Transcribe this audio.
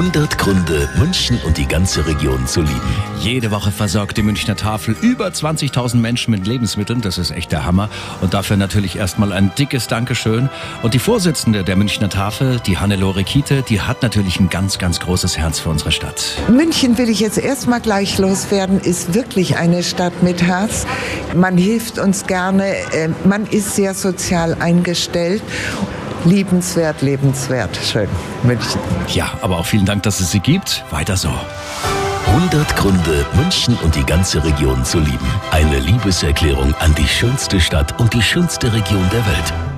100 Gründe, München und die ganze Region zu lieben. Jede Woche versorgt die Münchner Tafel über 20.000 Menschen mit Lebensmitteln. Das ist echt der Hammer. Und dafür natürlich erstmal ein dickes Dankeschön. Und die Vorsitzende der Münchner Tafel, die Hannelore Kiete, die hat natürlich ein ganz, ganz großes Herz für unsere Stadt. München will ich jetzt erstmal gleich loswerden, ist wirklich eine Stadt mit Herz. Man hilft uns gerne, äh, man ist sehr sozial eingestellt. Liebenswert, lebenswert. Schön. München. Ja, aber auch vielen Dank, dass es sie gibt. Weiter so. 100 Gründe, München und die ganze Region zu lieben. Eine Liebeserklärung an die schönste Stadt und die schönste Region der Welt.